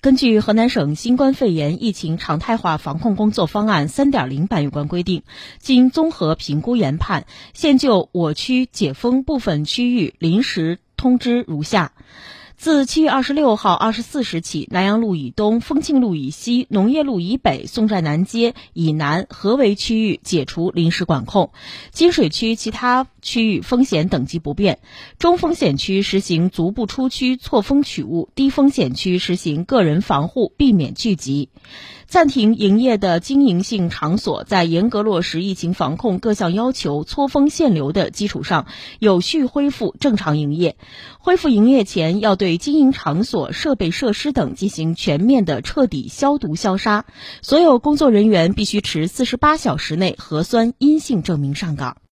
根据河南省新冠肺炎疫情常态化防控工作方案三点零版有关规定，经综合评估研判，现就我区解封部分区域临时通知如下。自七月二十六号二十四时起，南阳路以东、丰庆路以西、农业路以北、宋寨南街以南合围区域解除临时管控；金水区其他区域风险等级不变。中风险区实行足不出区、错峰取物；低风险区实行个人防护，避免聚集。暂停营业的经营性场所，在严格落实疫情防控各项要求、错峰限流的基础上，有序恢复正常营业。恢复营业前，要对对经营场所设备设施等进行全面的彻底消毒消杀。所有工作人员必须持四十八小时内核酸阴性证明上岗。